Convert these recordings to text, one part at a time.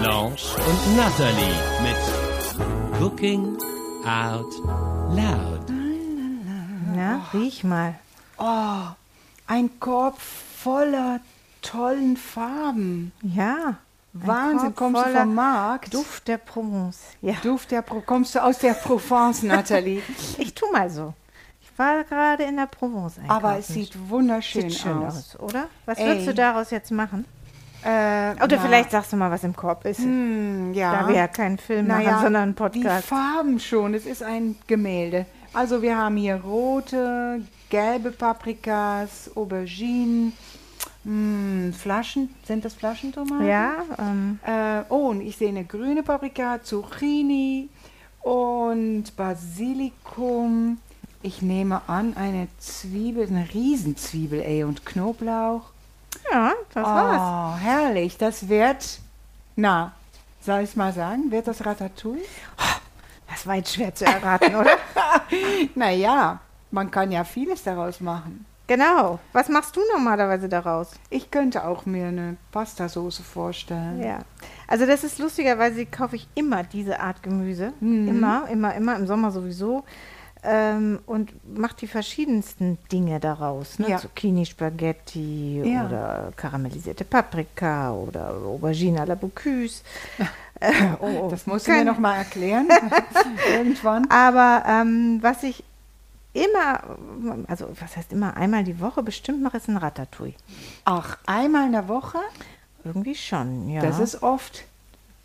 Blanche und Natalie mit Cooking Out Loud. Na, riech mal. Oh, ein Korb voller tollen Farben. Ja. ein Wahnsinn, Korb kommst du vom Markt? Duft der Provence. Ja. Duft der Pro kommst du aus der Provence, Nathalie? Ich tu mal so. Ich war gerade in der Provence einkaufen. Aber es sieht wunderschön Sieht schön aus. aus, oder? Was Ey. würdest du daraus jetzt machen? Äh, Oder na, vielleicht sagst du mal, was im Korb ist. hm, ja. Da wir ja keinen Film Naja, machen, sondern einen Die Podcast. Farben schon, es ist ein Gemälde. Also wir haben hier rote, gelbe Paprikas, Auberginen, hm, Flaschen, sind das Flaschentomaten? Ja, ähm, Äh, oh, und ich sehe eine grüne Paprika, Zucchini und Basilikum. Ich nehme an, eine Zwiebel, eine Riesenzwiebel, ey, und Knoblauch. Ja, das war's. Oh, herrlich. Das wird, na, soll ich mal sagen, wird das Ratatouille? Das war jetzt schwer zu erraten, oder? Naja, man kann ja vieles daraus machen. genau. Was machst du normalerweise daraus? Ich könnte auch mir eine Pastasauce vorstellen. Ja. Also das ist lustigerweise kaufe ich immer diese Art Gemüse. Immer, immer, immer, im Sommer sowieso. Ähm, und mache die verschiedensten Dinge daraus. Ne? Ja. Zucchini, Spaghetti Ja. oder karamellisierte Paprika oder Aubergine à la Bocuse. Äh, oh, oh, Das musst du mir kein- noch mal erklären. Irgendwann. Aber ähm, was ich immer, also was heißt immer, einmal die Woche bestimmt mache, ist ein Ratatouille. Ach, einmal in der Woche? Irgendwie schon, ja. Das ist oft.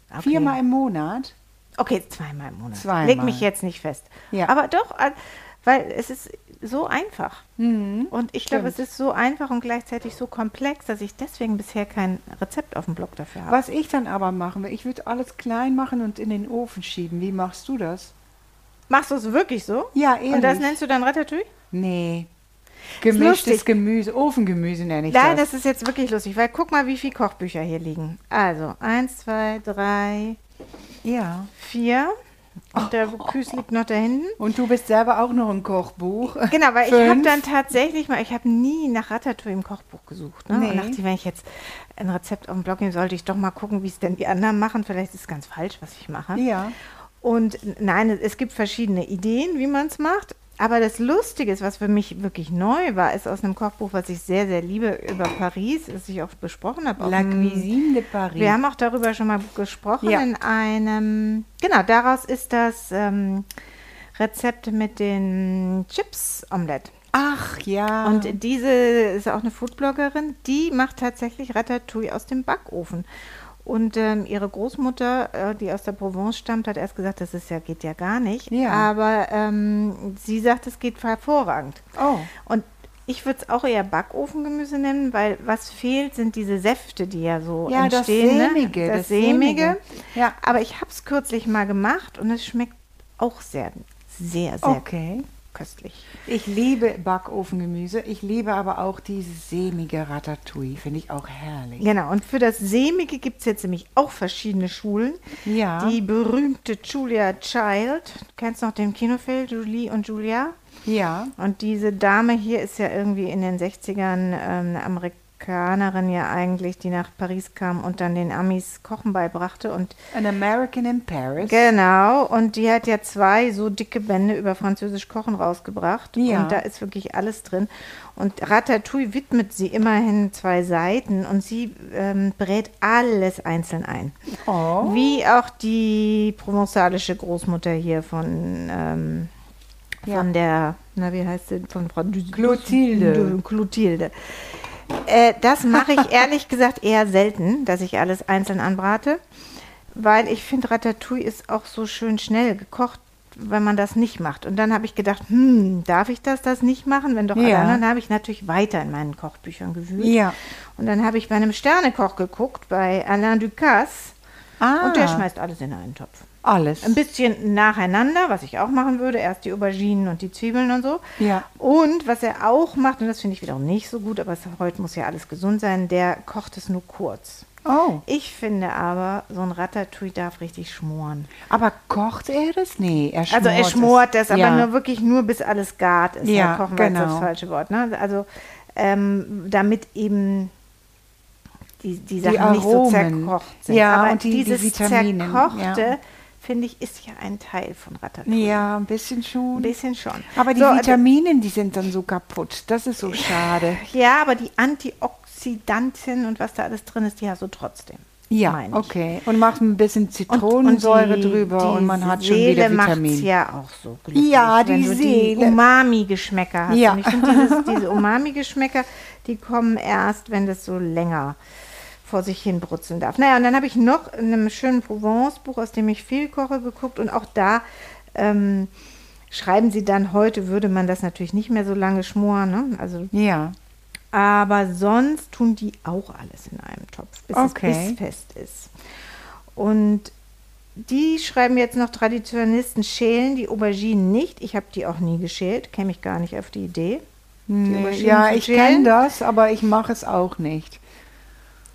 Okay. Viermal im Monat. Okay, zweimal im Monat. Zweimal. Leg mich jetzt nicht fest. Ja. Aber doch, weil es ist so einfach. Und ich glaube, es ist so einfach und gleichzeitig so komplex, dass ich deswegen bisher kein Rezept auf dem Blog dafür habe. Was ich dann aber machen will, ich würde alles klein machen und in den Ofen schieben. Wie machst du das? Machst du es wirklich so? Ja, ehrlich. Und das nennst du dann Ratatouille? Nee. Gemischtes Gemüse, Ofengemüse nenne ich Nein, das. das ist jetzt wirklich lustig, weil guck mal, wie viele Kochbücher hier liegen. Also, eins, zwei, drei, Ja. vier. Und der Bocuse liegt noch da hinten. Und du bist selber auch noch ein Kochbuch. Genau, weil ich habe Fünf. dann tatsächlich mal, ich habe nie nach Ratatouille im Kochbuch gesucht. Ne? Nee. Und dachte, wenn ich jetzt ein Rezept auf dem Blog nehme, sollte ich doch mal gucken, wie es denn die anderen machen. Vielleicht ist es ganz falsch, was ich mache. Ja. Und nein, es gibt verschiedene Ideen, wie man es macht. Aber das Lustige ist, was für mich wirklich neu war, ist aus einem Kochbuch, was ich sehr, sehr liebe, über Paris, das ich auch besprochen habe. La Cuisine de Paris. wir haben auch darüber schon mal gesprochen Ja. in einem, genau, daraus ist das ähm, Rezept mit den Chips-Omelette. Ach ja. Und diese ist auch eine Foodbloggerin, die macht tatsächlich Ratatouille aus dem Backofen. Und ähm, ihre Großmutter, äh, die aus der Provence stammt, hat erst gesagt, das ist ja, geht ja gar nicht. Ja. Aber ähm, sie sagt, es geht hervorragend. oh. Und ich würde es auch eher Backofengemüse nennen, weil was fehlt, sind diese Säfte, die ja so Ja, das entstehen. Sämige, Ne? Das, das Sämige. Sämige. Ja. Aber ich habe es kürzlich mal gemacht und es schmeckt auch sehr, sehr, sehr Okay. Köstlich. Ich liebe Backofengemüse. Ich liebe aber auch dieses sämige Ratatouille. Finde ich auch herrlich. Genau, und für das Sämige gibt es jetzt nämlich auch verschiedene Schulen. Ja. Die berühmte Julia Child, du kennst noch den Kinofilm Julie und Julia? Ja. Und diese Dame hier ist ja irgendwie in den 60ern ähm, eine Amerikanerin ja eigentlich, die nach Paris kam und dann den Amis Kochen beibrachte. Und An American in Paris. genau, und die hat ja zwei so dicke Bände über französisch Kochen rausgebracht. Ja. Und da ist wirklich alles drin. Und Ratatouille widmet sie immerhin zwei Seiten und sie ähm, brät alles einzeln ein. Oh. Wie auch die provenzalische Großmutter hier von, ähm, Ja. von der, na wie heißt sie, von Frau Clotilde. Clotilde. Äh, das mache ich ehrlich gesagt eher selten, dass ich alles einzeln anbrate, weil ich finde, Ratatouille ist auch so schön schnell gekocht, wenn man das nicht macht. Und dann habe ich gedacht, hm, darf ich das, das nicht machen? Wenn doch alle Ja. anderen, habe ich natürlich weiter in meinen Kochbüchern gewühlt. Ja. Und dann habe ich bei einem Sternekoch geguckt, bei Alain Ducasse. Ah. Und der schmeißt alles in einen Topf. Alles. Ein bisschen nacheinander, was ich auch machen würde. Erst die Auberginen und die Zwiebeln und so. Ja. Und was er auch macht, und das finde ich wiederum nicht so gut, aber es, heute muss ja alles gesund sein, der kocht es nur kurz. Oh. Ich finde aber, so ein Ratatouille darf richtig schmoren. Aber kocht er das? Nee, er schmort Also er schmort es. das, aber ja. nur wirklich nur bis alles gart ist. Ja, kochen war jetzt genau. das falsche Wort. Ne? Also ähm, damit eben die, die Sachen nicht so zerkocht sind. Ja, aber und die- die dieses Vitamine, zerkochte, ja. Finde ich, ist ja ein Teil von Ratatouille. Ja, ein bisschen schon. Ein bisschen schon. Aber die So, also- Vitamine, die sind dann so kaputt. Das ist so schade. Ja, aber die Antioxidantien und was da alles drin ist, die hast du trotzdem. Ja, okay. Und macht ein bisschen Und- Zitronensäure die- drüber die und man hat schon Seele wieder macht's Vitamine. ja auch so glücklich. Ja, die Seele. Die Umami-Geschmäcker hast. Ja. Und ich finde, diese Umami-Geschmäcker, die kommen erst, wenn das so länger vor sich hin brutzeln darf. Naja, und dann habe ich noch in einem schönen Provence-Buch, aus dem ich viel koche, geguckt. Und auch da ähm, schreiben sie dann, heute würde man das natürlich nicht mehr so lange schmoren. Ne? Also Ja, aber sonst tun die auch alles in einem Topf, bis Okay. es bissfest ist. Und die schreiben jetzt noch Traditionalisten schälen die Auberginen nicht. Ich habe die auch nie geschält, käme ich gar nicht auf die Idee. nee, Auberginen ja ich kenne das, aber ich mache es auch nicht.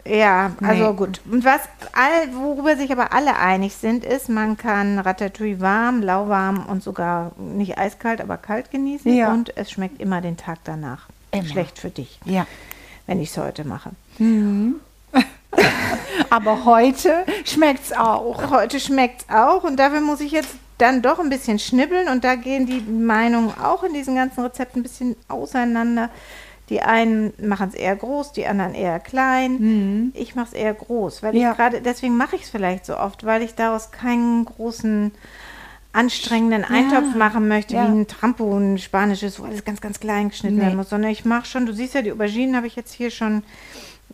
Ja, also Nee. gut. Und was all, worüber sich aber alle einig sind, ist, man kann Ratatouille warm, lauwarm und sogar nicht eiskalt, aber kalt genießen. Ja. Und es schmeckt immer den Tag danach. Immer. Schlecht für dich, Ja. wenn ich es heute mache. Aber heute schmeckt es auch. Heute schmeckt es auch und dafür muss ich jetzt dann doch ein bisschen schnibbeln und da gehen die Meinungen auch in diesen ganzen Rezepten ein bisschen auseinander. Die einen machen es eher groß, die anderen eher klein. Ich mache es eher groß, weil Mhm. Ja. ich gerade, deswegen mache ich es vielleicht so oft, weil ich daraus keinen großen anstrengenden Eintopf machen möchte, ja. wie ein Trampo, ein spanisches, wo alles ganz, ganz klein geschnitten Nee. werden muss, sondern ich mache schon, du siehst ja, die Auberginen habe ich jetzt hier schon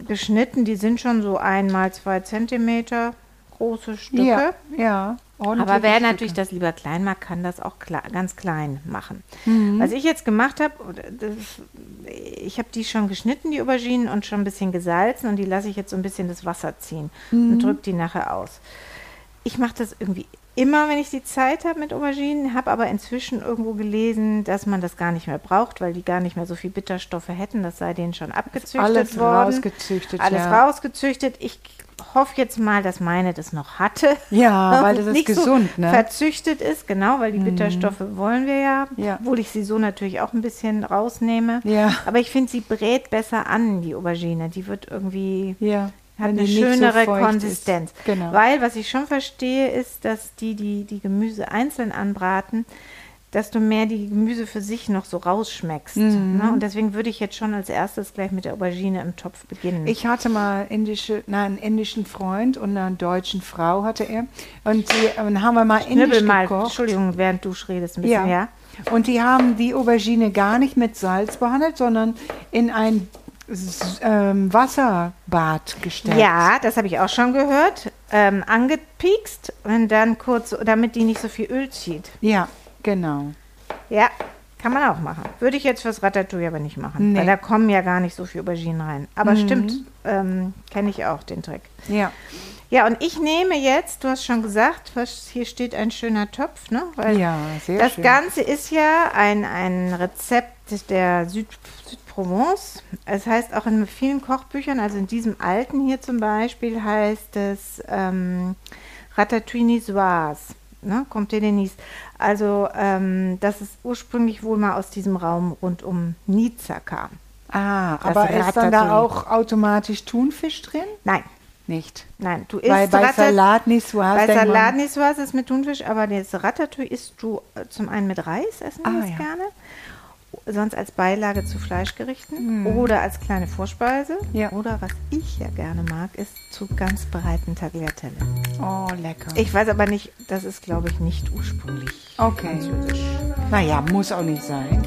geschnitten, die sind schon so einmal zwei Zentimeter große Stücke. Ja, ja. Aber ordentliche wer natürlich das lieber klein mag, kann das auch kle ganz klein machen. Mhm. Was ich jetzt gemacht habe, das- ich habe die schon geschnitten, die Auberginen, und schon ein bisschen gesalzen und die lasse ich jetzt so ein bisschen das Wasser ziehen Mhm. und drücke die nachher aus. Ich mache das irgendwie immer, wenn ich die Zeit habe mit Auberginen, habe aber inzwischen irgendwo gelesen, dass man das gar nicht mehr braucht, weil die gar nicht mehr so viel Bitterstoffe hätten. Das sei denen schon abgezüchtet Alles worden. rausgezüchtet, Alles ja. rausgezüchtet. Ich hoffe jetzt mal, dass meine das noch hatte. Ja, weil das ist nicht gesund, so ne? Mhm. verzüchtet ist, genau, weil die Bitterstoffe wollen wir ja, Ja. obwohl ich sie so natürlich auch ein bisschen rausnehme. Ja. Aber ich finde, sie brät besser an, die Aubergine. Die wird irgendwie, Ja. hat eine so schönere feucht Konsistenz. Ist. Genau. Weil, was ich schon verstehe, ist, dass die, die die Gemüse einzeln anbraten, dass du mehr die Gemüse für sich noch so rausschmeckst. Mhm. Ne? Und deswegen würde ich jetzt schon als erstes gleich mit der Aubergine im Topf beginnen. Ich hatte mal indische, na, einen indischen Freund und eine deutschen Frau hatte er. Und die und haben wir mal indisch Schnibbel mal, gekocht. Entschuldigung, während du redest ein bisschen, ja. Und die haben die Aubergine gar nicht mit Salz behandelt, sondern in ein ähm, Wasserbad gestellt. Ja, das habe ich auch schon gehört. Ähm, angepiekst und dann kurz, damit die nicht so viel Öl zieht. Ja, genau. Ja, kann man auch machen. Würde ich jetzt fürs Ratatouille aber nicht machen, Nee. Mhm. weil da kommen ja gar nicht so viel Auberginen rein. Aber stimmt, ähm, kenne ich auch den Trick. Ja. Ja, und ich nehme jetzt, du hast schon gesagt, was, hier steht ein schöner Topf, ne? Weil Ja, sehr das schön. Ganze ist ja ein, ein Rezept der Süd, Südprovence. Es heißt auch in vielen Kochbüchern, also in diesem alten hier zum Beispiel, heißt es ähm, Ratatouille Niçoise. Ne, kommt Denise. Also, ähm, dass es ursprünglich wohl mal aus diesem Raum rund um Nizza kam. Ah, Das aber ist dann da auch automatisch Thunfisch drin? Nein, Nicht. nein, du isst Weil bei Ratat- Salat nicht so Bei Salat nicht so was ist mit Thunfisch, aber das Ratatouille isst du äh, zum einen mit Reis, essen wir Ah, das ja. gerne. Sonst als Beilage zu Fleischgerichten oder als kleine Vorspeise. Ja. Oder was ich ja gerne mag, ist zu ganz breiten Tagliatelle. Oh, lecker. Ich weiß aber nicht, das ist glaube ich nicht ursprünglich Okay. französisch. Naja, muss auch nicht sein.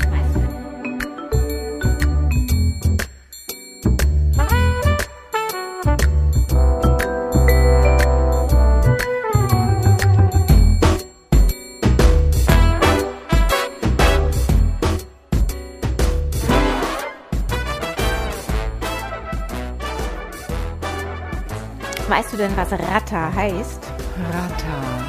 Weißt du denn, was Ratta heißt? Ratta.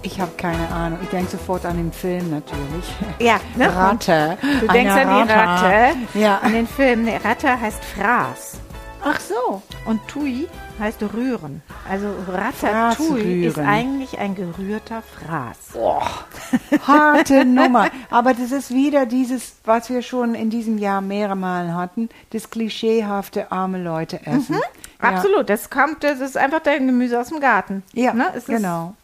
Ich habe keine Ahnung. Ich denke sofort an den Film natürlich. Ja, ne? Ratte. Du denkst Eine an die Ratte, Ja. an den Film. Nee, Ratte heißt Fraß. Ach so. Und Tui heißt rühren. Also Ratatouille ist eigentlich ein gerührter Fraß. Harte Nummer. Aber das ist wieder dieses, was wir schon in diesem Jahr mehrere Mal hatten, das klischeehafte arme Leute essen. Ja. Absolut, das kommt, das ist einfach dein Gemüse aus dem Garten. Ja, ne? genau.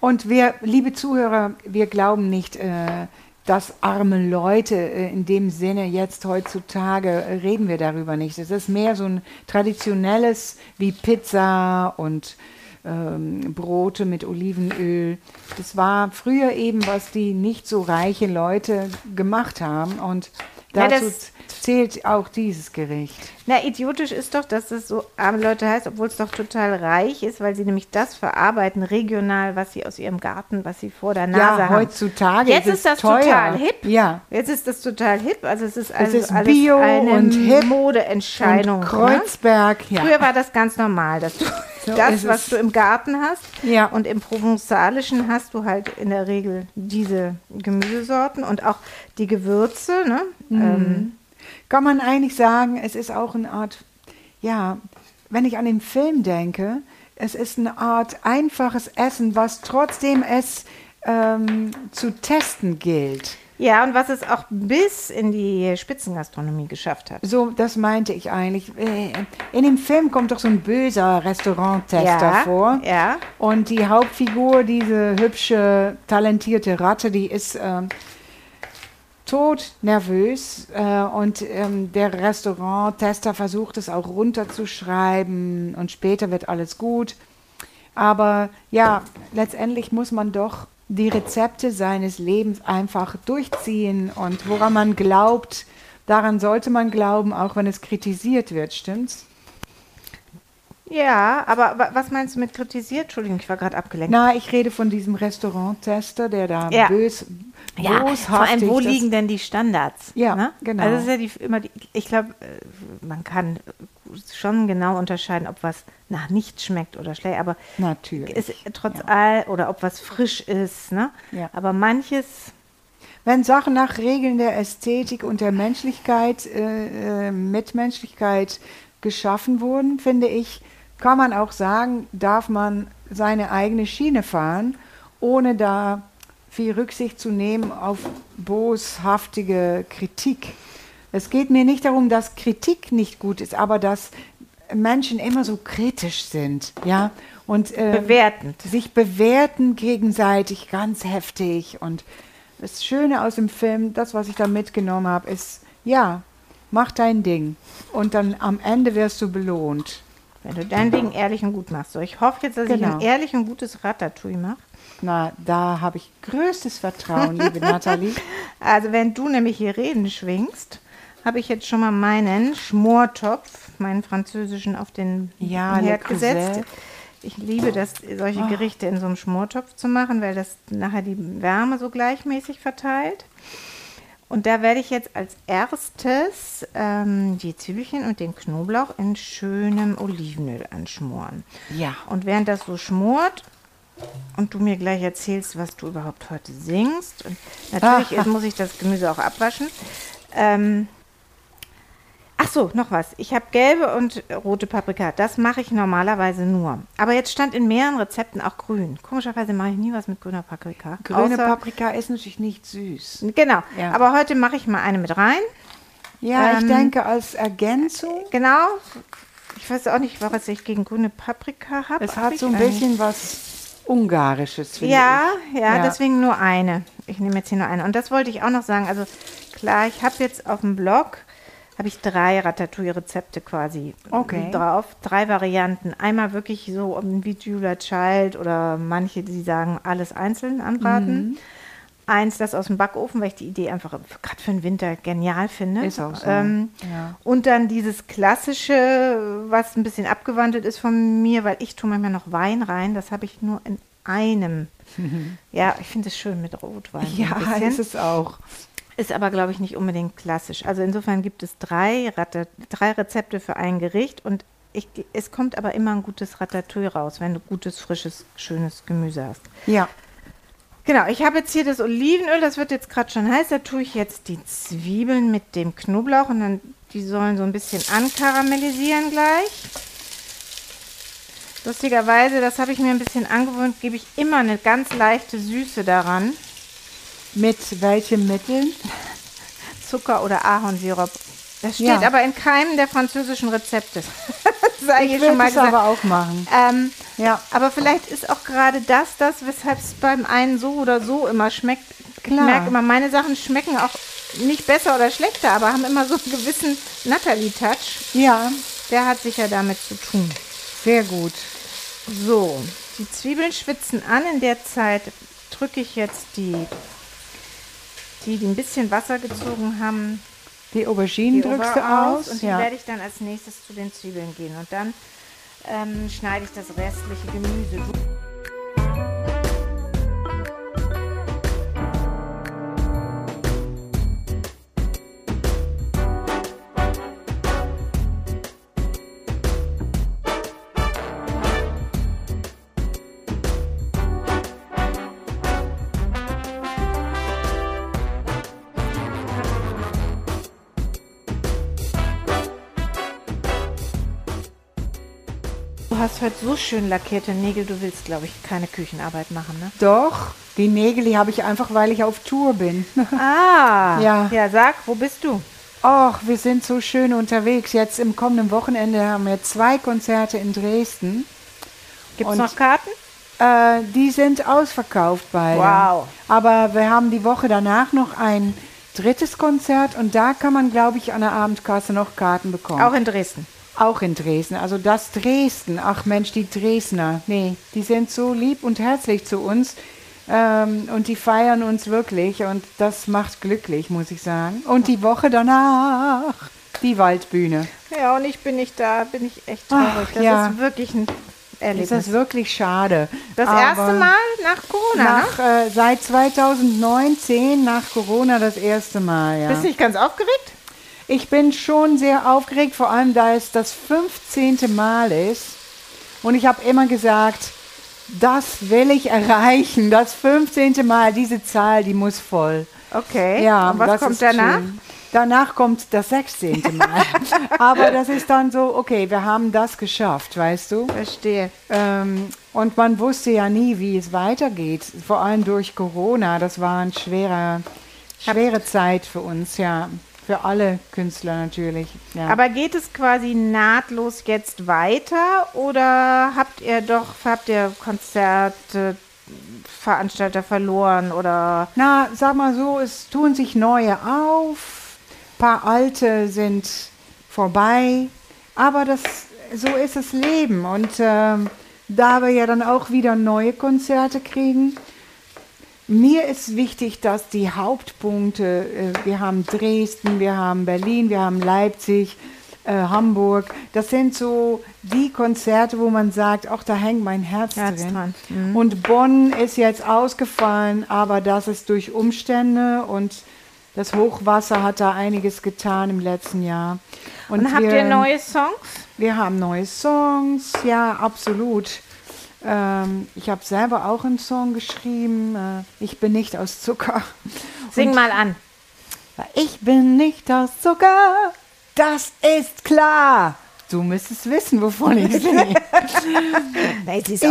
Und wir, liebe Zuhörer, wir glauben nicht, äh, dass arme Leute äh, in dem Sinne jetzt heutzutage äh, reden wir darüber nicht. Es ist mehr so ein traditionelles wie Pizza und ähm, Brote mit Olivenöl. Das war früher eben, was die nicht so reiche Leute gemacht haben. Und Ja, dazu das- zählt auch dieses Gericht. Na, idiotisch ist doch, dass es so arme Leute heißt, obwohl es doch total reich ist, weil sie nämlich das verarbeiten, regional, was sie aus ihrem Garten, was sie vor der Nase Ja, haben. heutzutage Jetzt ist ist, es das teuer. total hip. Ja. Jetzt ist das total hip. Also es ist, also ist alles Bio eine und hip Modeentscheidung. Und ne? Kreuzberg, ja. Früher war das ganz normal, dass du So das, was es. du im Garten hast Ja. und im Provenzalischen hast du halt in der Regel diese Gemüsesorten und auch die Gewürze. Ne? Mhm. Ähm, Kann man eigentlich sagen, es ist auch eine Art, ja, wenn ich an den Film denke, es ist eine Art einfaches Essen, was trotzdem es ähm, zu testen gilt. ja, und was es auch bis in die Spitzengastronomie geschafft hat. So, das meinte ich eigentlich. Äh, In dem Film kommt doch so ein böser Restauranttester Ja, vor. ja. Und die Hauptfigur, diese hübsche, talentierte Ratte, die ist ähm, tot nervös. Äh, und ähm, der Restauranttester versucht es auch runterzuschreiben und später wird alles gut. Aber ja, letztendlich muss man doch die Rezepte seines Lebens einfach durchziehen und woran man glaubt, daran sollte man glauben, auch wenn es kritisiert wird, stimmt's? Ja, aber wa- was meinst du mit kritisiert? Entschuldigung, ich war gerade abgelenkt. Na, ich rede von diesem Restauranttester, der da Ja. bös, Ja, vor allem, wo liegen denn die Standards? Ja, ne? genau. Also ist ja die, immer die, ich glaube, äh, man kann schon genau unterscheiden, ob was nach nichts schmeckt oder schlecht, aber Natürlich. ist trotz all, oder ob was frisch ist, ne? Ja. Aber manches, Wenn Sachen nach Regeln der Ästhetik und der Menschlichkeit, äh, äh, Mitmenschlichkeit geschaffen wurden, finde ich, kann man auch sagen, darf man seine eigene Schiene fahren, ohne da viel Rücksicht zu nehmen auf boshaftige Kritik. Es geht mir nicht darum, dass Kritik nicht gut ist, aber dass Menschen immer so kritisch sind, ja, und ähm, bewertend. sich bewerten gegenseitig ganz heftig. Und das Schöne aus dem Film, das, was ich da mitgenommen habe, ist, ja, mach dein Ding. Und dann am Ende wirst du belohnt. Wenn du dein Ding ehrlich und gut machst. So, ich hoffe jetzt, dass ich Genau. ein ehrlich und gutes Ratatouille mache. Na, da habe ich größtes Vertrauen, liebe Nathalie. Also wenn du nämlich hier Reden schwingst, habe ich jetzt schon mal meinen Schmortopf, meinen französischen, auf den Ja, Herd gesetzt. Ich liebe das, solche Gerichte in so einem Schmortopf zu machen, weil das nachher die Wärme so gleichmäßig verteilt. Und da werde ich jetzt als erstes ähm, die Zwiebelchen und den Knoblauch in schönem Olivenöl anschmoren. Ja. Und während das so schmort und du mir gleich erzählst, was du überhaupt heute singst, und natürlich Aha. muss ich das Gemüse auch abwaschen. Ähm, ach so, noch was. Ich habe gelbe und rote Paprika. Das mache ich normalerweise nur. Aber jetzt stand in mehreren Rezepten auch grün. Komischerweise mache ich nie was mit grüner Paprika. Grüne außer- Paprika ist natürlich nicht süß. Genau. Ja. Aber heute mache ich mal eine mit rein. Ja, ich Ähm, denke als Ergänzung, Genau. Ich weiß auch nicht, was ich gegen grüne Paprika habe. es hat so ein bisschen was Ungarisches, finde Ja, ich. ja, deswegen nur eine. Ich nehme jetzt hier nur eine. Und das wollte ich auch noch sagen. Also klar, ich habe jetzt auf dem Blog habe ich drei Ratatouille-Rezepte quasi Okay. drauf. Drei Varianten. Einmal wirklich so wie Julia Child oder manche, die sagen alles einzeln anbraten. Mhm. Eins, das aus dem Backofen, weil ich die Idee einfach gerade für den Winter genial finde. Ist auch so, Ähm, ja. Und dann dieses klassische, was ein bisschen abgewandelt ist von mir, weil ich tue manchmal noch Wein rein. Das habe ich nur in einem. Ja, ich finde es schön mit Rotwein. Ja, ist es auch. Ist aber, glaube ich, nicht unbedingt klassisch. Also insofern gibt es drei, Ratte, drei Rezepte für ein Gericht und Ich, es kommt aber immer ein gutes Ratatouille raus, wenn du gutes, frisches, schönes Gemüse hast. Ja. Genau, ich habe jetzt hier das Olivenöl, das wird jetzt gerade schon heiß. Da tue ich jetzt die Zwiebeln mit dem Knoblauch und dann die sollen so ein bisschen ankaramellisieren gleich. Lustigerweise, das habe ich mir ein bisschen angewöhnt, gebe ich immer eine ganz leichte Süße daran. Mit welchen Mitteln? Zucker oder Ahornsirup. Das steht Ja. aber in keinem der französischen Rezepte. sei Ich will schon mal das gesagt. aber auch machen. Ähm, Ja. aber vielleicht ist auch gerade das das, weshalb es beim einen so oder so immer schmeckt. Klar. Ich merke immer, meine Sachen schmecken auch nicht besser oder schlechter, aber haben immer so einen gewissen Natalie-Touch. Ja, Der hat sicher damit zu tun. sehr gut. So, die Zwiebeln schwitzen an. In der Zeit drücke ich jetzt die, die, die ein bisschen Wasser gezogen haben, Die Auberginen die drückst du aus. und die ja. werde ich dann als nächstes zu den Zwiebeln gehen. Und dann ähm, schneide ich das restliche Gemüse. Heute so schön lackierte Nägel, du willst, glaube ich, keine Küchenarbeit machen, ne? Doch, die Nägel, die habe ich einfach, weil ich auf Tour bin. Ah, Ja. Ja, sag, wo bist du? Och, wir sind so schön unterwegs. Jetzt im kommenden Wochenende haben wir zwei Konzerte in Dresden. Gibt es noch Karten? Äh, die sind ausverkauft beide. Wow. Aber wir haben die Woche danach noch ein drittes Konzert und da kann man, glaube ich, an der Abendkasse noch Karten bekommen. Auch in Dresden. Auch in Dresden. Also das Dresden. Ach Mensch, die Dresdner. Nee, die sind so lieb und herzlich zu uns. Ähm, und die feiern uns wirklich. Und das macht glücklich, muss ich sagen. Und die Woche danach die Waldbühne. Ja, und ich bin nicht da, bin ich echt traurig. Ach, das ja. ist wirklich ein Erlebnis. Das ist wirklich schade. Das Aber erste Mal nach Corona, Nach, äh, seit 2019, nach Corona, das erste Mal, ne? ja. Bist du nicht ganz aufgeregt? Ich bin schon sehr aufgeregt, vor allem da es das 15. Mal ist. Und ich habe immer gesagt, das will ich erreichen. Das 15. Mal, diese Zahl, die muss voll. Okay. Ja, und was kommt danach? schön. Danach kommt das 16. Mal. Aber das ist dann so, okay, wir haben das geschafft, weißt du? Verstehe. Ähm, und man wusste ja nie, wie es weitergeht. Vor allem durch Corona. Das war eine schwere, schwere Zeit für uns, ja. Für alle Künstler natürlich. Ja. Aber geht es quasi nahtlos jetzt weiter oder habt ihr doch, habt ihr Konzerte, Veranstalter verloren oder Na, sag mal so, es tun sich neue auf, paar alte sind vorbei, aber das, so ist das Leben. Und ähm, da wir ja dann auch wieder neue Konzerte kriegen, mir ist wichtig, dass die Hauptpunkte, äh, wir haben Dresden, wir haben Berlin, wir haben Leipzig, äh, Hamburg, das sind so die Konzerte, wo man sagt, ach, da hängt mein Herz, Herz drin. dran. Und Bonn ist jetzt ausgefallen, aber das ist durch Umstände und das Hochwasser hat da einiges getan im letzten Jahr. und, habt wir, ihr neue Songs? Wir haben neue Songs, ja, absolut. Ähm, ich habe selber auch einen Song geschrieben. Äh, ich bin nicht aus Zucker. Sing mal an. Ich bin nicht aus Zucker, das ist klar. Du müsstest wissen, wovon ich singe.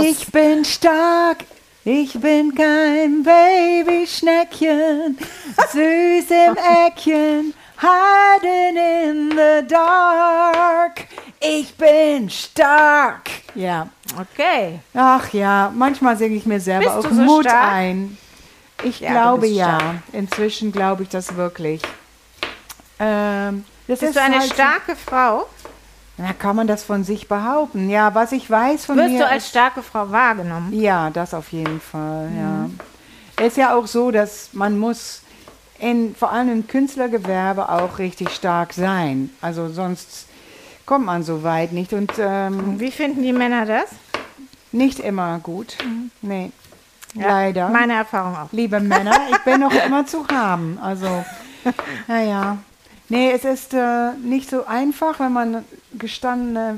Ich bin stark, ich bin kein Babyschneckchen, süß im Eckchen, hiding in the dark. Ich bin stark. Ja. Okay. Ach ja, manchmal singe ich mir selber Bist auch so Mut stark? ein. Ich Ja, glaube ja. Inzwischen glaube ich das wirklich. Ähm, das Bist ist du eine halt starke Frau? Na, kann man das von sich behaupten? Ja, was ich weiß von Wirst mir. du als ist- starke Frau wahrgenommen? ja, das auf jeden Fall, ja. Ist ja auch so, dass man muss in, vor allem im Künstlergewerbe auch richtig stark sein. Also sonst kommt man so weit nicht und ähm, Wie finden die Männer das? nicht immer gut. Nee, Ja, leider. Meine Erfahrung auch. Liebe Männer, ich bin noch immer zu haben. Also, naja. Nee, es ist äh, nicht so einfach, wenn man gestandene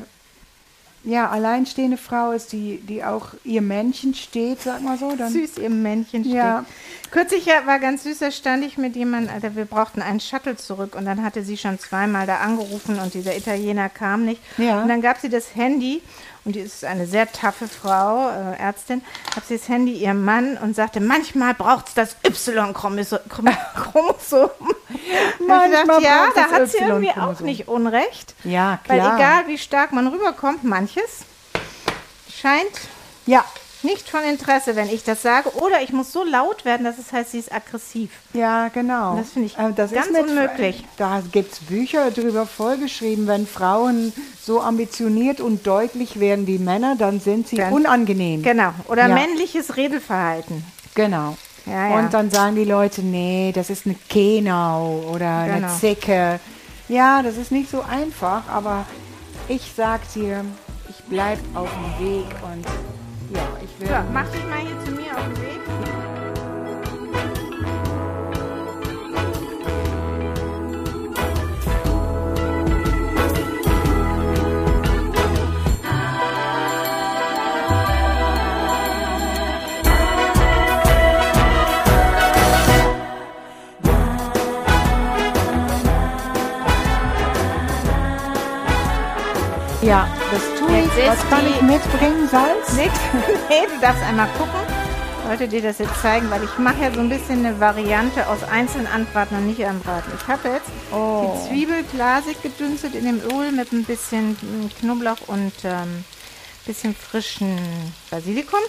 ja, alleinstehende Frau ist, die, die auch ihr Männchen steht, sag mal so. Dann, Süß, ihr Männchen steht. Ja. Kürzlich ja, war ganz süß, da stand ich mit jemandem, also wir brauchten einen Shuttle zurück und dann hatte sie schon zweimal da angerufen und dieser Italiener kam nicht. Ja. Und dann gab sie das Handy und die ist eine sehr taffe Frau, äh, Ärztin, gab sie das Handy ihrem Mann und sagte, manchmal braucht es das Y-Chromosom. Manchmal ja, braucht da hat sie irgendwie auch nicht Unrecht. Ja, Weil klar. egal wie stark man rüberkommt, manches scheint Ja, nicht von Interesse, wenn ich das sage. Oder ich muss so laut werden, dass es heißt, sie ist aggressiv. ja, genau. Das finde ich Äh, das ganz ist mit, unmöglich. Da gibt es Bücher drüber vollgeschrieben, wenn Frauen so ambitioniert und deutlich werden wie Männer, dann sind sie Dann- unangenehm. Genau. Oder Ja. männliches Redeverhalten. Genau. Ja, ja. Und dann sagen die Leute, nee, das ist eine Kenau oder eine Genau. Zicke. Ja, das ist nicht so einfach, aber ich sag dir, ich bleib auf dem Weg und ja, ich will. So, mach dich mal hier zu mir auf den Weg. Was kann ich mitbringen? Salz? Nix. nee, du darfst einmal gucken. Ich wollte dir das jetzt zeigen, weil ich mache ja so ein bisschen eine Variante aus einzeln anbraten und nicht anbraten. Ich habe jetzt Oh. die Zwiebel glasig gedünstet in dem Öl mit ein bisschen mm, Knoblauch und ähm, bisschen frischen Basilikum.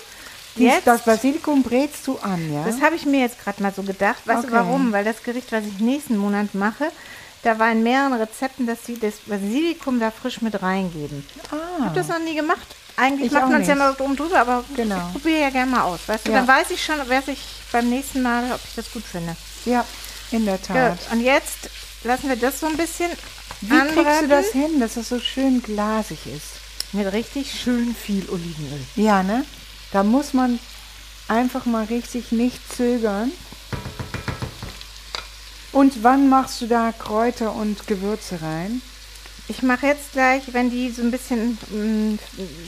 Jetzt, das Basilikum brätst du an, ja? das habe ich mir jetzt gerade mal so gedacht. Weißt du Okay. warum? Weil das Gericht, was ich nächsten Monat mache, da war in mehreren Rezepten, dass sie das Basilikum da frisch mit reingeben. Ich ah, habe das noch nie gemacht. Eigentlich Ich macht man es ja mal drum drüber, aber Genau. ich probiere ja gerne mal aus. Weißt du, Ja. dann weiß ich schon, weiß ich beim nächsten Mal, ob ich das gut finde. ja, in der Gut. Tat. Und jetzt lassen wir das so ein bisschen Wie kriegst du anbraten das hin, dass es so schön glasig ist? mit richtig schön viel Olivenöl. Ja, ne? Da muss man einfach mal richtig nicht zögern. Und wann machst du da Kräuter und Gewürze rein? Ich mache jetzt gleich, wenn die so ein bisschen mm,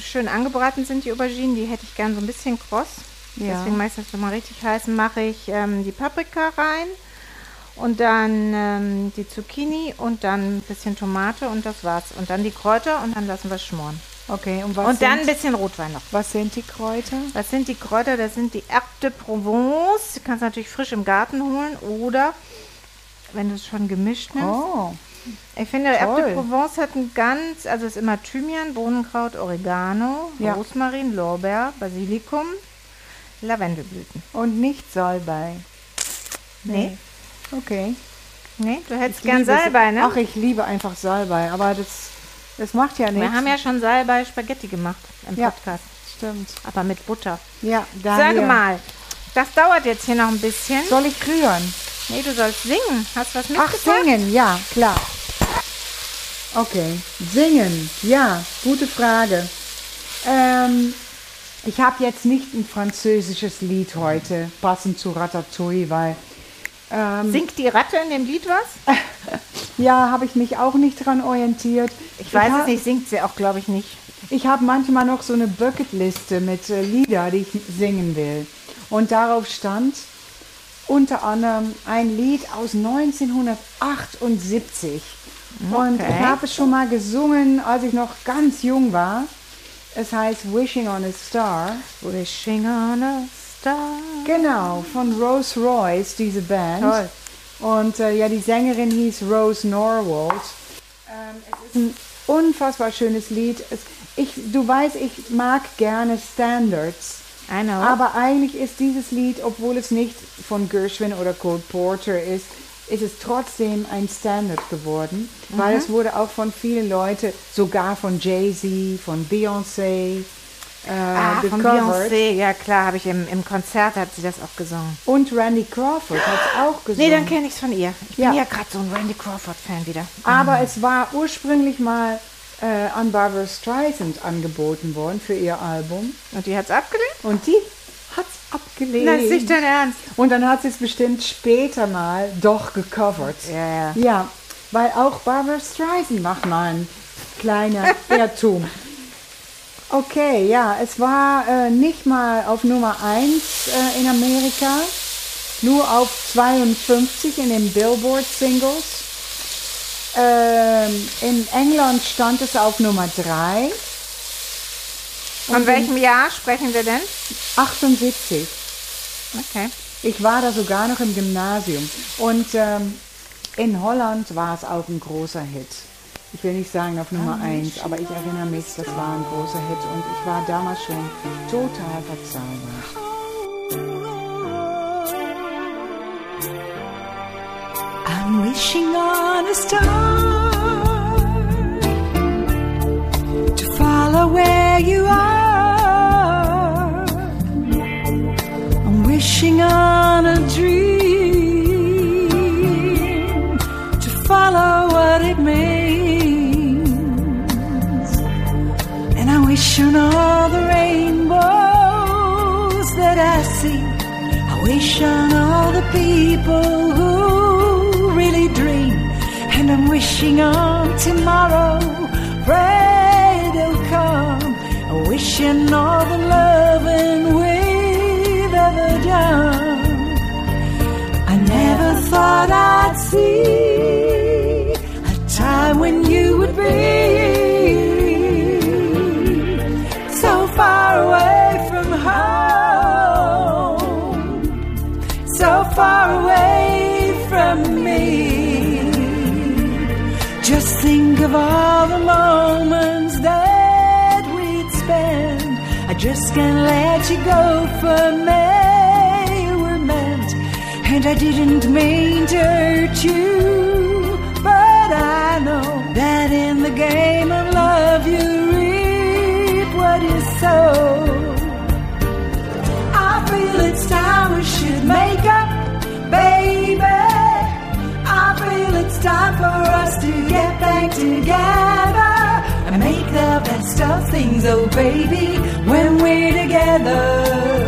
schön angebraten sind, die Auberginen, die hätte ich gern so ein bisschen kross. Ja. Deswegen mache ich das nochmal richtig heiß. Mache ich ähm, die Paprika rein und dann ähm, die Zucchini und dann ein bisschen Tomate und das war's. Und dann die Kräuter und dann lassen wir es schmoren. Okay, und was, und dann ein bisschen Rotwein noch. was sind die Kräuter? Was sind die Kräuter? Das sind die Herbe de Provence. Die kannst du natürlich frisch im Garten holen oder wenn du es schon gemischt nimmst. Oh, Ich finde, Herbe de toll. Provence hat ein ganz, also ist immer Thymian, Bohnenkraut, Oregano, Ja. Rosmarin, Lorbeer, Basilikum, Lavendelblüten. und nicht Salbei. Nee. Okay. Nee, du hättest Ich gern Salbei, ne? Ach, ich liebe einfach Salbei, aber das, das macht ja nichts. Wir haben ja schon Salbei Spaghetti gemacht im Ja. Podcast, Stimmt. aber mit Butter. Ja, daher. Sag mal, das dauert jetzt hier noch ein bisschen. Soll ich rühren? Nee, du sollst singen. Hast du was Ach, mitgebracht? singen, ja, klar. Okay, singen, ja, gute Frage. Ähm, ich habe jetzt nicht ein französisches Lied heute, passend zu Ratatouille, weil ähm, Singt die Ratte in dem Lied was? ja, habe ich mich auch nicht dran orientiert. Ich weiß hab- es nicht, singt sie auch, glaube ich, nicht. Ich habe manchmal noch so eine Bucketliste mit äh, Lieder, die ich singen will. Und darauf stand unter anderem ein Lied aus 1978. Und Okay. ich habe es schon mal gesungen, als ich noch ganz jung war. Es heißt Wishing on a Star. Wishing on a star. Genau, von Rose Royce, diese Band. Toll. Und äh, ja, die Sängerin hieß Rose Norwood. Ähm, es ist ein unfassbar schönes Lied. Es, ich, du weißt, ich mag gerne Standards. I know. Aber eigentlich ist dieses Lied, obwohl es nicht von Gershwin oder Cole Porter ist, ist es trotzdem ein Standard geworden, weil es wurde auch von vielen Leuten, sogar von Jay-Z, von Beyoncé, äh, ah, von. Beyoncé, ja klar, habe ich im, im Konzert hat sie das auch gesungen. Und Randy Crawford hat es auch gesungen. Nee, dann kenne ich es von ihr. Ich Ja. bin ja gerade so ein Randy Crawford-Fan wieder. Aber es war ursprünglich mal äh, an Barbara Streisand angeboten worden für ihr Album. Und die hat es abgelehnt? Und die hat es abgelehnt. Das ist nicht dein Ernst. Und dann hat sie es bestimmt später mal doch gecovert. Ja, ja. Ja, weil auch Barbara Streisand macht mal ein kleiner Irrtum. Okay, ja, es war äh, nicht mal auf Nummer 1 äh, in Amerika, nur auf 52 in den Billboard Singles. Ähm, in England stand es auf Nummer 3, Von welchem Jahr sprechen wir denn? 78. Okay. Ich war da sogar noch im Gymnasium. Und ähm, in Holland war es auch ein großer Hit. Ich will nicht sagen auf Nummer 1, aber ich erinnere mich, das war ein großer Hit und ich war damals schon total verzaubert. I'm wishing on a star to follow where you are. I'm wishing on a dream to follow what it means. And I wish on all the rainbows that I see. I wish on all the people wishing on tomorrow, pray they'll come. I wish on all the loving we've ever done. I never thought I'd see a time when you would be just can't let you go for May were meant. And I didn't mean to hurt you, but I know that in the game of love you reap what you sow. I feel it's time we should make up, baby. I feel it's time for us to get back together and make the best of things, oh baby, when we're together.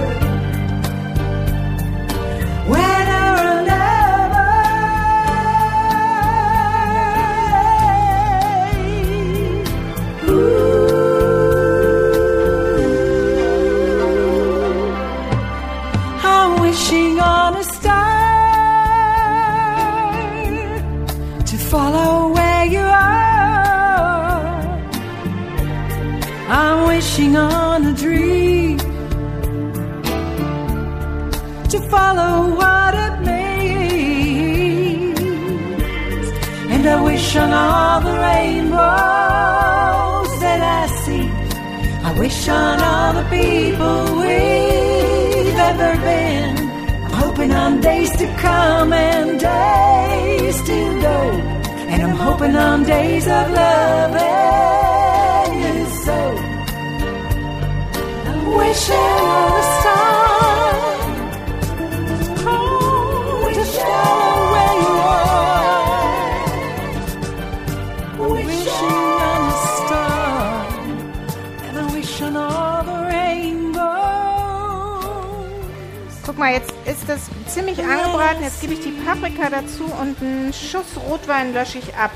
Guck mal, jetzt ist das ziemlich angebraten. Jetzt gebe ich die Paprika dazu und einen Schuss Rotwein lösche ich ab.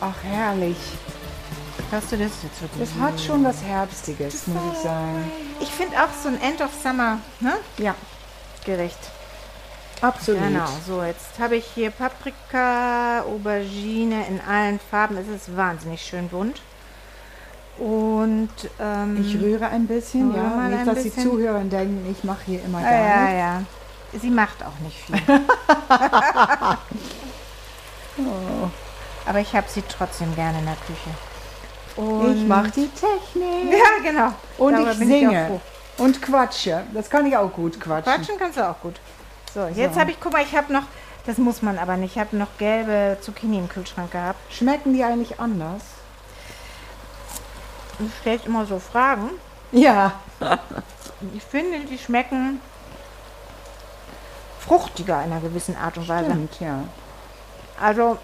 Ach, herrlich. Hörst du das? Jetzt wird Das hat schon was Herbstiges, muss ich sagen. Ich finde auch so ein End of Summer ne? Ja, Gericht. absolut. Genau, so jetzt habe ich hier Paprika, Aubergine in allen Farben. Es ist wahnsinnig schön bunt. Und ähm, Ich rühre ein bisschen, Rühre ja. Nicht, dass bisschen. die Zuhörer denken, ich mache hier immer ja, gar ja, nichts. ja. Sie macht auch nicht viel. Aber ich habe sie trotzdem gerne in der Küche. Und Ich mache die Technik. Ja, genau. Und Darüber ich ich singe. froh. und quatsche. Das kann ich auch gut quatschen. Quatschen kannst du auch gut. So, jetzt habe ich, guck mal, ich habe noch, das muss man aber nicht, ich habe noch gelbe Zucchini im Kühlschrank gehabt. Schmecken die eigentlich anders? Du stellst immer so Fragen. Ja. Ich finde, die schmecken fruchtiger in einer gewissen Art und Weise. Stimmt, ja. Also,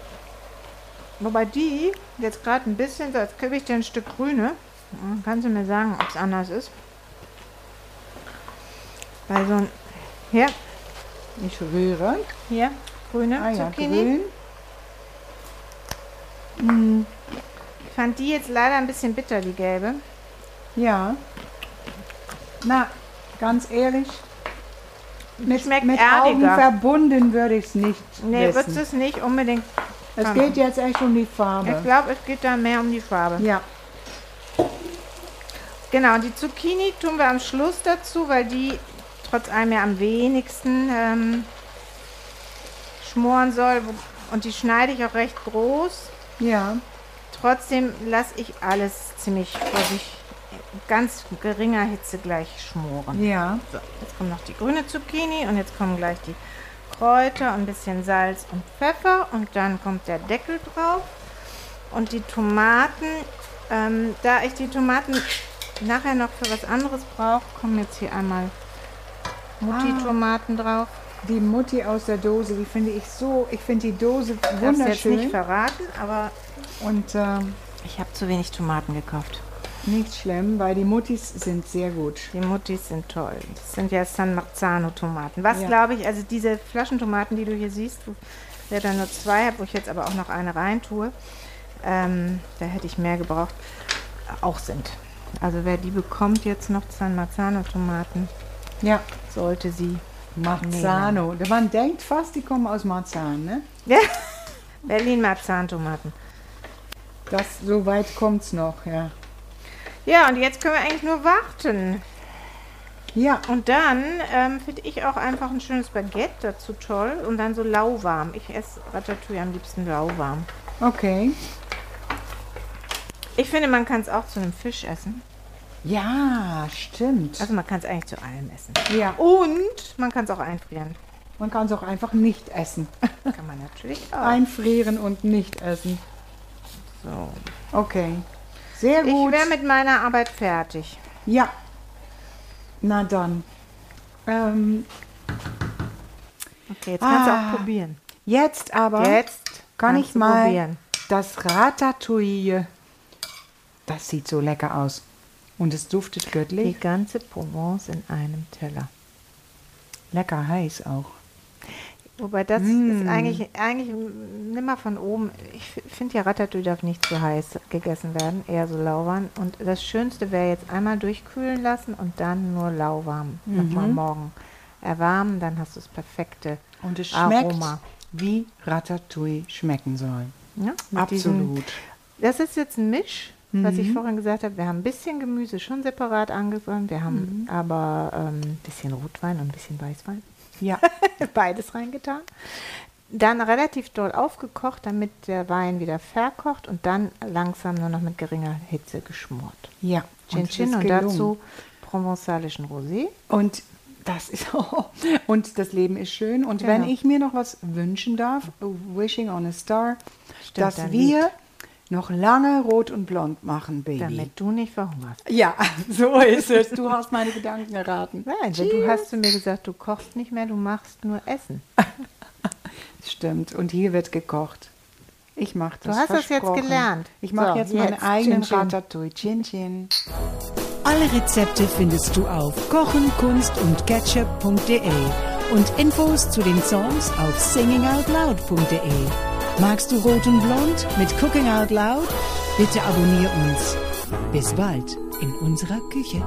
wobei die jetzt gerade ein bisschen, so als kriege ich dir ein Stück grüne. Dann Kannst du mir sagen, ob es anders ist? Bei so ein, hier, Ich rühre. hier, grüne Ah ja, Zucchini. grün. Ich fand die jetzt leider ein bisschen bitter, die gelbe. Ja. Na, ganz ehrlich, mit, Schmeckt mit erdiger. Augen verbunden würde ich es nicht Nee, wird es nicht unbedingt. Es geht jetzt echt um die Ich Farbe. glaube, es geht da mehr um die Farbe. Ja, Genau, und die Zucchini tun wir am Schluss dazu, weil die trotz allem ja am wenigsten ähm, schmoren soll. Und die schneide ich auch recht groß. ja, Trotzdem lasse ich alles ziemlich vor sich ganz geringer Hitze gleich schmoren. ja. So, jetzt kommt noch die grüne Zucchini und jetzt kommen gleich die Kräuter und ein bisschen Salz und Pfeffer und dann kommt der Deckel drauf. Und die Tomaten, ähm, da ich die Tomaten nachher noch für was anderes brauche, kommen jetzt hier einmal Mutti-Tomaten drauf. Die Mutti aus der Dose, die finde ich so, ich finde die Dose Ich darf jetzt nicht wunderschön. verraten, aber Und ähm, ich habe zu wenig Tomaten gekauft. nicht schlimm, weil die Muttis sind sehr gut. Die Muttis sind toll. Das sind ja San Marzano-Tomaten. Was Ja. glaube ich, also diese Flaschentomaten, die du hier siehst, wo wer da nur zwei hat, wo ich jetzt aber auch noch eine rein tue, ähm, da hätte ich mehr gebraucht, auch sind. Also wer die bekommt jetzt noch San Marzano-Tomaten, Ja, sollte sie. Marzano. Man denkt fast, die kommen aus Marzahn, ne? Ja, Berlin Marzahn-Tomaten. Das, so weit kommt's noch, ja. Ja, und jetzt können wir eigentlich nur warten. Ja, Und dann ähm, finde ich auch einfach ein schönes Baguette dazu toll und dann so lauwarm. Ich esse Ratatouille am liebsten lauwarm. okay. Ich finde, man kann es auch zu einem Fisch essen. Ja, stimmt. Also man kann es eigentlich zu allem essen. Ja, Und man kann es auch einfrieren. man kann es auch einfach nicht essen. Kann man natürlich auch. Einfrieren und nicht essen. So. Okay. Sehr Ich gut. wäre mit meiner Arbeit fertig. Ja. Na dann. Ähm, Okay, jetzt kannst du Ah. auch probieren. jetzt aber Jetzt kann ich mal probieren. das Ratatouille. Das sieht so lecker aus. Und es duftet Die göttlich. ganze Provence in einem Teller. Lecker heiß auch. Wobei das Mm. ist eigentlich, eigentlich nimm mal von oben. Ich finde ja Ratatouille darf nicht zu heiß gegessen werden, eher so lauwarm. Und das Schönste wäre jetzt einmal durchkühlen lassen und dann nur lauwarm. Nochmal morgen erwärmen, dann hast du das perfekte Und es schmeckt, Aroma. wie Ratatouille schmecken soll. Ja, mit diesen- Absolut. Das ist jetzt ein Misch, was Mhm. ich vorhin gesagt habe. Wir haben ein bisschen Gemüse schon separat angefangen. Wir haben Mhm. aber ähm, ein bisschen Rotwein und ein bisschen Weißwein. Ja, Beides reingetan. Dann relativ doll aufgekocht, damit der Wein wieder verkocht und dann langsam nur noch mit geringer Hitze geschmort. ja. Chin Chin und dazu provenzalischen Rosé. Und das ist und das Leben ist schön. Und wenn Genau. ich mir noch was wünschen darf, wishing on a star, Stimmt, dass wir noch lange rot und blond machen, Baby. Damit du nicht verhungerst. Ja, so ist es. Du hast meine Gedanken erraten. Nein, du hast zu mir gesagt, du kochst nicht mehr, du machst nur Essen. Stimmt. Und hier wird gekocht. Ich mache das. Du hast das jetzt gelernt. Ich mache So, jetzt meine jetzt. eigenen Chin Chin. Ratatouille. Chin Chin. Alle Rezepte findest du auf kochen, kunst und ketchup.de und Infos zu den Songs auf singingoutloud.de. Magst du Rot und Blond mit Cooking Out Loud? Bitte abonnier uns. Bis bald in unserer Küche.